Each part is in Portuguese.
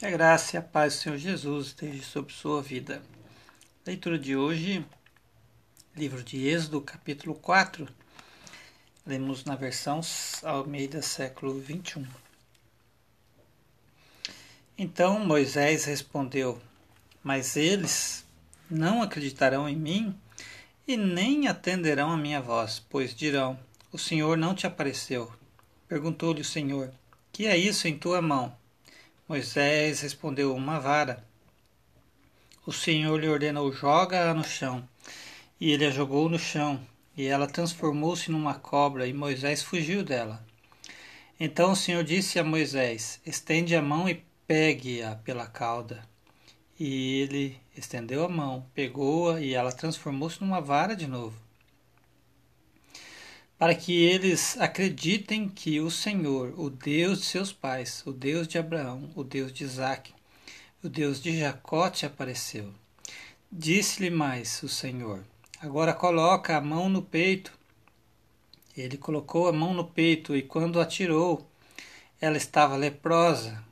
Que a graça e a paz do Senhor Jesus esteja sobre sua vida. Leitura de hoje, livro de Êxodo, capítulo 4. Lemos na versão Almeida, século 21. Então Moisés respondeu: Mas eles não acreditarão em mim e nem atenderão a minha voz, pois dirão: O Senhor não te apareceu. Perguntou-lhe o Senhor: Que é isso em tua mão? Moisés respondeu: Uma vara. O Senhor lhe ordenou: Joga-a no chão. E ele a jogou no chão, e ela transformou-se numa cobra, e Moisés fugiu dela. Então o Senhor disse a Moisés: Estende a mão e pegue-a pela cauda. E ele estendeu a mão, pegou-a, e ela transformou-se numa vara de novo para que eles acreditem que o Senhor, o Deus de seus pais, o Deus de Abraão, o Deus de Isaac, o Deus de Jacó te apareceu. Disse-lhe mais o Senhor: Agora coloca a mão no peito. Ele colocou a mão no peito e quando atirou, ela estava leprosa,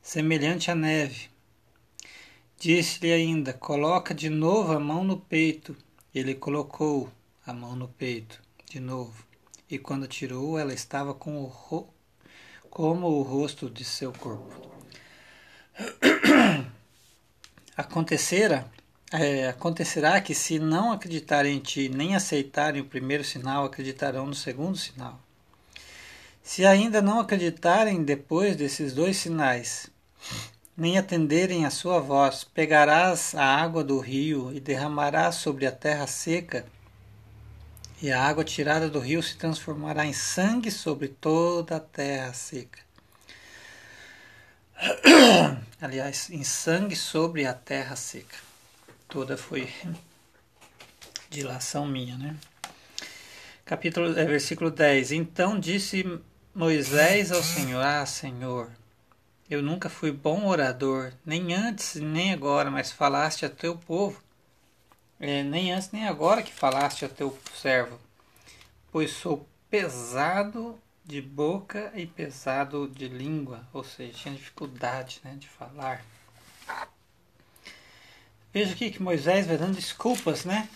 semelhante à neve. Disse-lhe ainda: Coloca de novo a mão no peito. Ele colocou a mão no peito de novo, e quando tirou, ela estava com o ro... como o rosto de seu corpo. Acontecera, é, acontecerá que se não acreditarem em ti, nem aceitarem o primeiro sinal, acreditarão no segundo sinal. Se ainda não acreditarem depois desses dois sinais, nem atenderem a sua voz, pegarás a água do rio e derramarás sobre a terra seca, e a água tirada do rio se transformará em sangue sobre toda a terra seca. Aliás, em sangue sobre a terra seca. Toda foi dilação minha, né? Capítulo, é, versículo 10. Então disse Moisés ao Senhor: Ah, Senhor, eu nunca fui bom orador, nem antes nem agora, mas falaste a teu povo é, nem antes nem agora que falaste a teu servo, pois sou pesado de boca e pesado de língua, ou seja, tinha dificuldade né, de falar. Veja aqui que Moisés vai dando desculpas, né?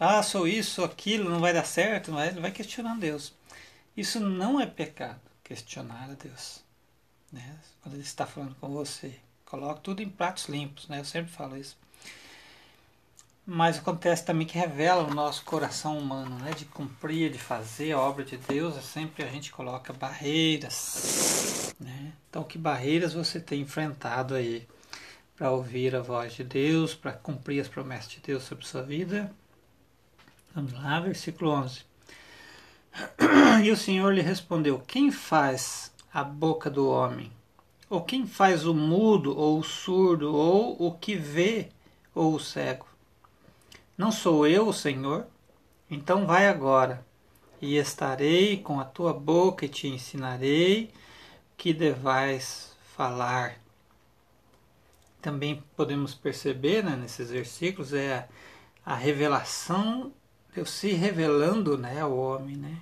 Ah, sou isso, sou aquilo, não vai dar certo, não vai, ele vai questionando Deus. Isso não é pecado, questionar a Deus. Né? Quando ele está falando com você. Coloque tudo em pratos limpos, né? Eu sempre falo isso mas acontece também que revela o nosso coração humano, né? De cumprir, de fazer a obra de Deus, é sempre a gente coloca barreiras, né? Então, que barreiras você tem enfrentado aí para ouvir a voz de Deus, para cumprir as promessas de Deus sobre sua vida? Vamos lá, versículo 11. E o Senhor lhe respondeu: Quem faz a boca do homem? Ou quem faz o mudo, ou o surdo, ou o que vê, ou o cego? Não sou eu o Senhor? Então vai agora, e estarei com a tua boca e te ensinarei que devais falar. Também podemos perceber né, nesses versículos é a, revelação, Deus se revelando né, ao homem. Né?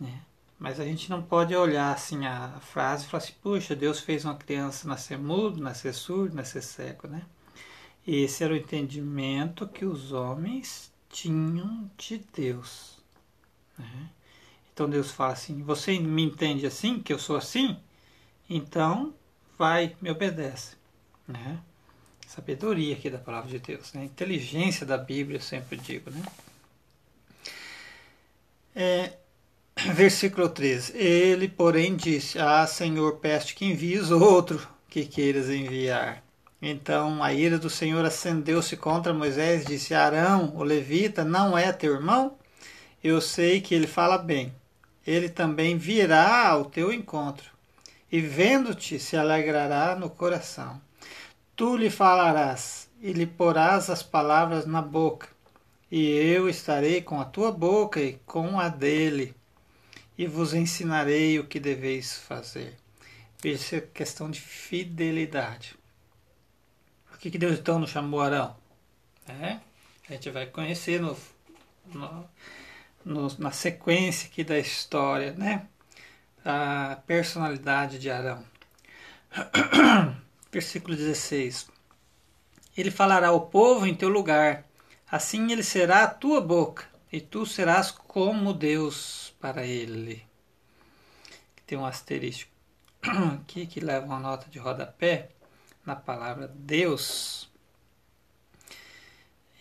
né? Mas a gente não pode olhar assim a frase e falar assim, puxa, Deus fez uma criança nascer mudo, nascer surdo, nascer cego, né? Esse era o entendimento que os homens tinham de Deus. Né? Então Deus fala assim: Você me entende assim, que eu sou assim? Então vai, me obedece. Né? Sabedoria aqui da palavra de Deus, né? inteligência da Bíblia, eu sempre digo. Né? É, versículo 13: Ele, porém, disse: Ah, Senhor, peste que envies outro que queiras enviar. Então a ira do Senhor acendeu-se contra Moisés e disse: Arão, o levita, não é teu irmão? Eu sei que ele fala bem. Ele também virá ao teu encontro e, vendo-te, se alegrará no coração. Tu lhe falarás e lhe porás as palavras na boca, e eu estarei com a tua boca e com a dele, e vos ensinarei o que deveis fazer. Veja, é questão de fidelidade que, que Deus então não chamou Arão? É, a gente vai conhecer no, no, no, na sequência aqui da história, né? A personalidade de Arão. Versículo 16. Ele falará ao povo em teu lugar, assim ele será a tua boca, e tu serás como Deus para ele. Tem um asterisco aqui que leva uma nota de rodapé na palavra Deus.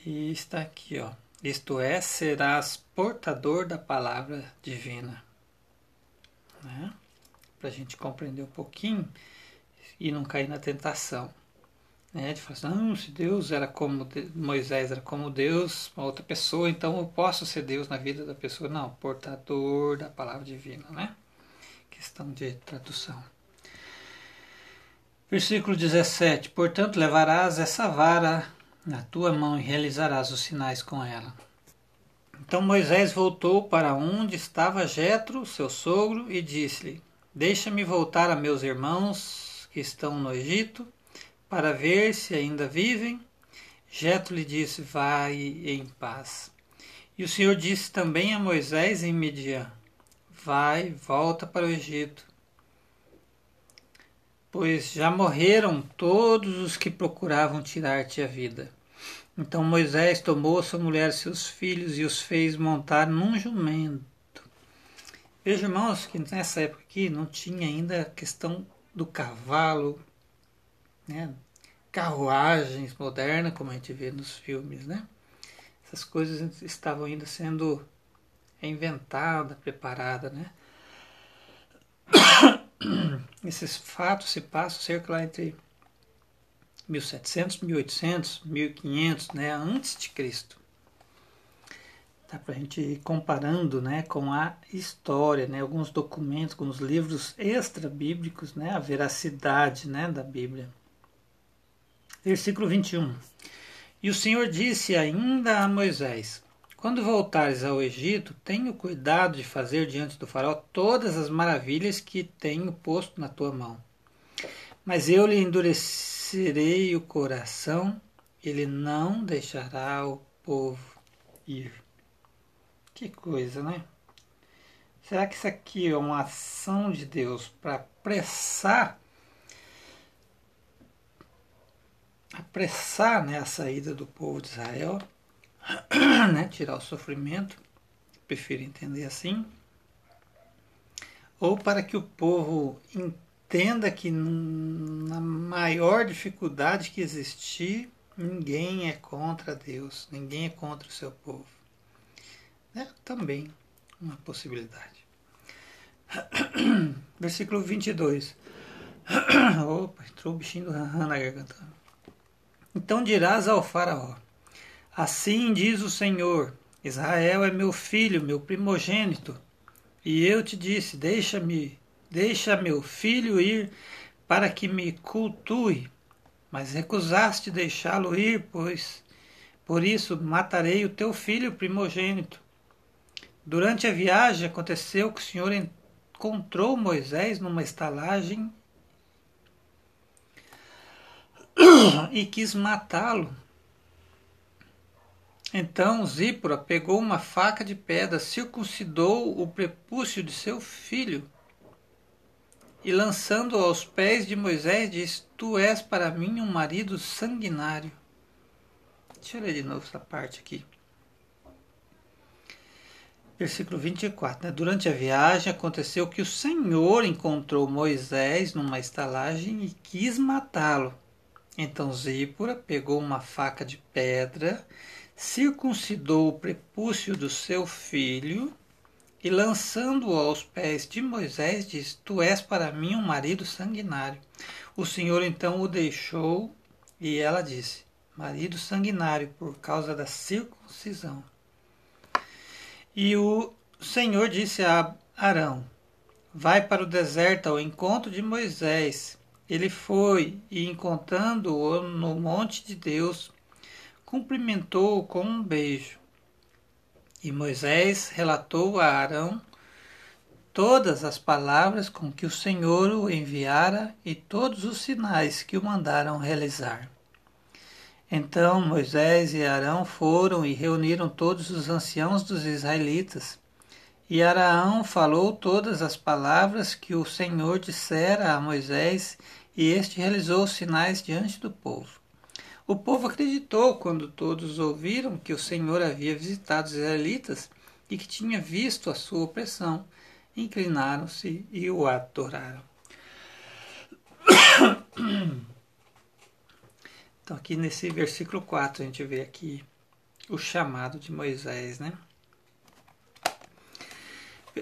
E está aqui, ó. Isto é, serás portador da palavra divina. Né? Para a gente compreender um pouquinho e não cair na tentação. Né? De falar assim, não, se Deus era como Moisés era como Deus, uma outra pessoa, então eu posso ser Deus na vida da pessoa. Não, portador da palavra divina, né? Questão de tradução. Versículo 17: Portanto, levarás essa vara na tua mão e realizarás os sinais com ela. Então Moisés voltou para onde estava Jetro, seu sogro, e disse-lhe: Deixa-me voltar a meus irmãos que estão no Egito, para ver se ainda vivem. Jetro lhe disse: Vai em paz. E o Senhor disse também a Moisés em Midian: Vai, volta para o Egito pois já morreram todos os que procuravam tirar-te a vida. Então Moisés tomou sua mulher e seus filhos e os fez montar num jumento. Veja, irmãos, que nessa época aqui não tinha ainda a questão do cavalo, né? carruagens modernas, como a gente vê nos filmes, né? Essas coisas estavam ainda sendo inventadas, preparadas, né? Esses fatos se passam cerca lá entre 1700, 1800, 1500, né, antes de Cristo. Dá para a gente ir comparando né, com a história, né, alguns documentos, alguns livros extra-bíblicos, né, a veracidade né, da Bíblia. Versículo 21. E o Senhor disse ainda a Moisés: quando voltares ao Egito, tenha cuidado de fazer diante do faraó todas as maravilhas que tenho posto na tua mão. Mas eu lhe endurecerei o coração, ele não deixará o povo ir. Que coisa, né? Será que isso aqui é uma ação de Deus para apressar apressar né, a saída do povo de Israel? né, tirar o sofrimento, prefiro entender assim, ou para que o povo entenda que na maior dificuldade que existir, ninguém é contra Deus, ninguém é contra o seu povo. É também uma possibilidade. Versículo 22. Opa, entrou o bichinho do Rahan na garganta. Então dirás ao faraó, Assim diz o Senhor: Israel é meu filho, meu primogênito. E eu te disse: Deixa-me, deixa meu filho ir para que me cultue. Mas recusaste deixá-lo ir, pois por isso matarei o teu filho primogênito. Durante a viagem aconteceu que o Senhor encontrou Moisés numa estalagem e quis matá-lo. Então Zípora pegou uma faca de pedra, circuncidou o prepúcio de seu filho e, lançando-o aos pés de Moisés, disse: Tu és para mim um marido sanguinário. Deixa eu ler de novo essa parte aqui. Versículo 24. Né? Durante a viagem aconteceu que o Senhor encontrou Moisés numa estalagem e quis matá-lo. Então Zípora pegou uma faca de pedra circuncidou o prepúcio do seu filho e, lançando-o aos pés de Moisés, disse: Tu és para mim um marido sanguinário. O Senhor então o deixou e ela disse: Marido sanguinário, por causa da circuncisão. E o Senhor disse a Arão: Vai para o deserto ao encontro de Moisés. Ele foi e, encontrando-o no monte de Deus, cumprimentou-o com um beijo. E Moisés relatou a Arão todas as palavras com que o Senhor o enviara e todos os sinais que o mandaram realizar. Então Moisés e Arão foram e reuniram todos os anciãos dos israelitas E Araão falou todas as palavras que o Senhor dissera a Moisés, e este realizou os sinais diante do povo. O povo acreditou quando todos ouviram que o Senhor havia visitado os israelitas e que tinha visto a sua opressão. Inclinaram-se e o adoraram. Então, aqui nesse versículo 4, a gente vê aqui o chamado de Moisés, né?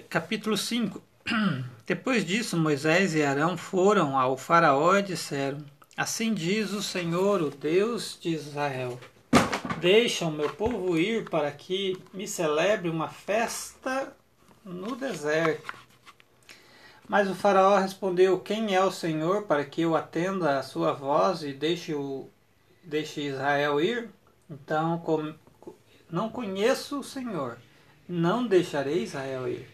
Capítulo 5. Depois disso, Moisés e Arão foram ao Faraó e disseram: Assim diz o Senhor, o Deus de Israel: Deixa o meu povo ir para que me celebre uma festa no deserto. Mas o Faraó respondeu: Quem é o Senhor para que eu atenda a sua voz e deixe, o, deixe Israel ir? Então, com, não conheço o Senhor, não deixarei Israel ir.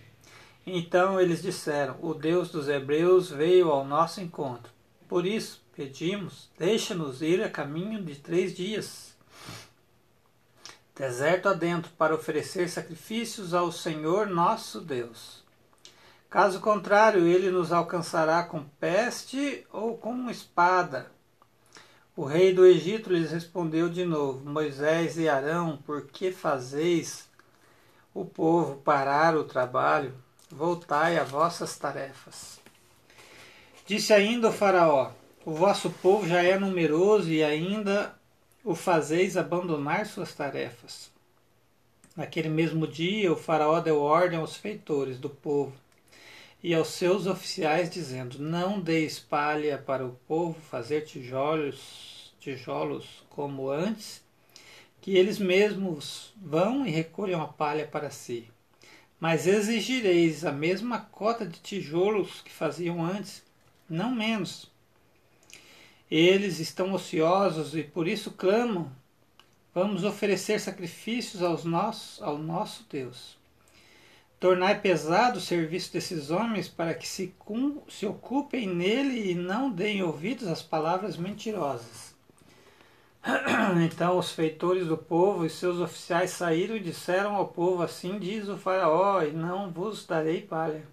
Então eles disseram: O Deus dos Hebreus veio ao nosso encontro. Por isso, pedimos: deixa-nos ir a caminho de três dias. Deserto adentro, para oferecer sacrifícios ao Senhor nosso Deus. Caso contrário, ele nos alcançará com peste ou com espada. O rei do Egito lhes respondeu de novo: Moisés e Arão, por que fazeis o povo parar o trabalho? voltai a vossas tarefas. Disse ainda o Faraó: O vosso povo já é numeroso e ainda o fazeis abandonar suas tarefas. Naquele mesmo dia, o Faraó deu ordem aos feitores do povo e aos seus oficiais, dizendo: Não deis palha para o povo fazer tijolos, tijolos como antes, que eles mesmos vão e recolham a palha para si. Mas exigireis a mesma cota de tijolos que faziam antes, não menos. Eles estão ociosos e por isso clamam. Vamos oferecer sacrifícios aos nossos, ao nosso Deus. Tornai pesado o serviço desses homens para que se, se ocupem nele e não deem ouvidos às palavras mentirosas. Então os feitores do povo e seus oficiais saíram e disseram ao povo: Assim diz o Faraó, e não vos darei palha.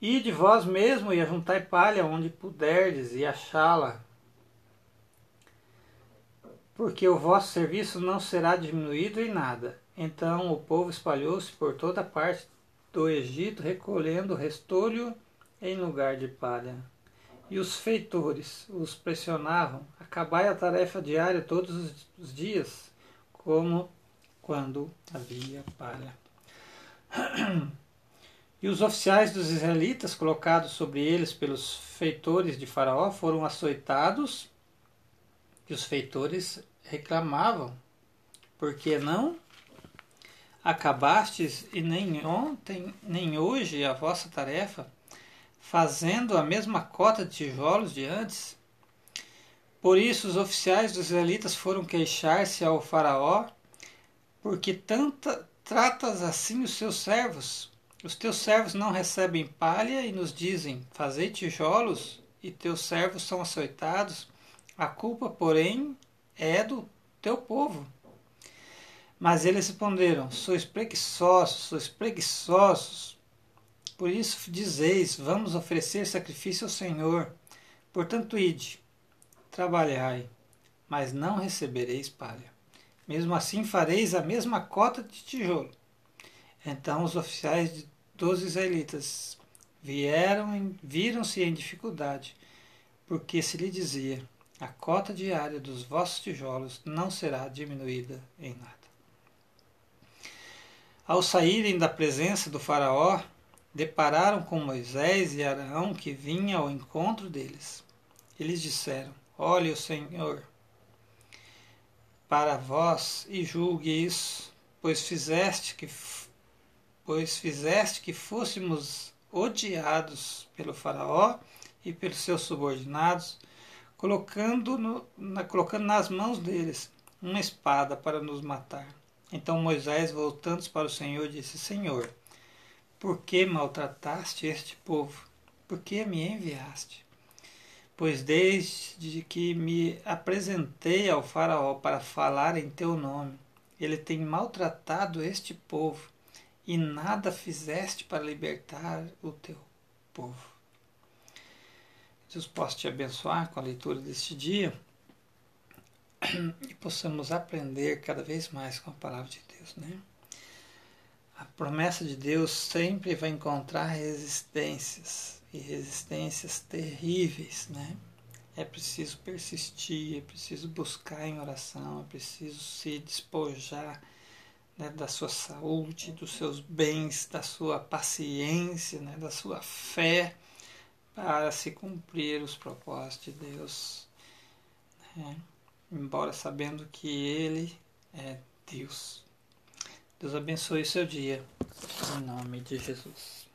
De vós mesmo e ajuntai palha onde puderdes e achá-la, porque o vosso serviço não será diminuído em nada. Então o povo espalhou-se por toda parte do Egito, recolhendo restolho em lugar de palha. E os feitores os pressionavam, acabai a tarefa diária todos os dias, como quando havia palha. E os oficiais dos israelitas, colocados sobre eles pelos feitores de Faraó, foram açoitados, e os feitores reclamavam, porque não acabastes e nem ontem, nem hoje a vossa tarefa? fazendo a mesma cota de tijolos de antes. Por isso os oficiais dos israelitas foram queixar-se ao faraó, porque tanta tratas assim os seus servos. Os teus servos não recebem palha e nos dizem: Fazei tijolos, e teus servos são açoitados. A culpa, porém, é do teu povo. Mas eles responderam: Sois preguiçosos, sois preguiçosos. Por isso dizeis: Vamos oferecer sacrifício ao Senhor. Portanto, ide, trabalhai, mas não recebereis palha. Mesmo assim, fareis a mesma cota de tijolo. Então os oficiais dos israelitas vieram, viram-se em dificuldade, porque se lhe dizia: a cota diária dos vossos tijolos não será diminuída em nada. Ao saírem da presença do Faraó, depararam com Moisés e Arão que vinha ao encontro deles. Eles disseram: Olhe o Senhor para vós e julgue isso, pois fizeste que pois fizeste que fôssemos odiados pelo faraó e pelos seus subordinados, colocando, no, na, colocando nas mãos deles uma espada para nos matar. Então Moisés, voltando para o Senhor, disse: Senhor, por que maltrataste este povo? Por que me enviaste? Pois desde que me apresentei ao Faraó para falar em teu nome, ele tem maltratado este povo e nada fizeste para libertar o teu povo. Deus possa te abençoar com a leitura deste dia e possamos aprender cada vez mais com a palavra de Deus, né? A promessa de Deus sempre vai encontrar resistências e resistências terríveis, né? É preciso persistir, é preciso buscar em oração, é preciso se despojar né, da sua saúde, dos seus bens, da sua paciência, né, da sua fé, para se cumprir os propósitos de Deus. Né? Embora sabendo que Ele é Deus. Deus abençoe o seu dia. Em nome de Jesus.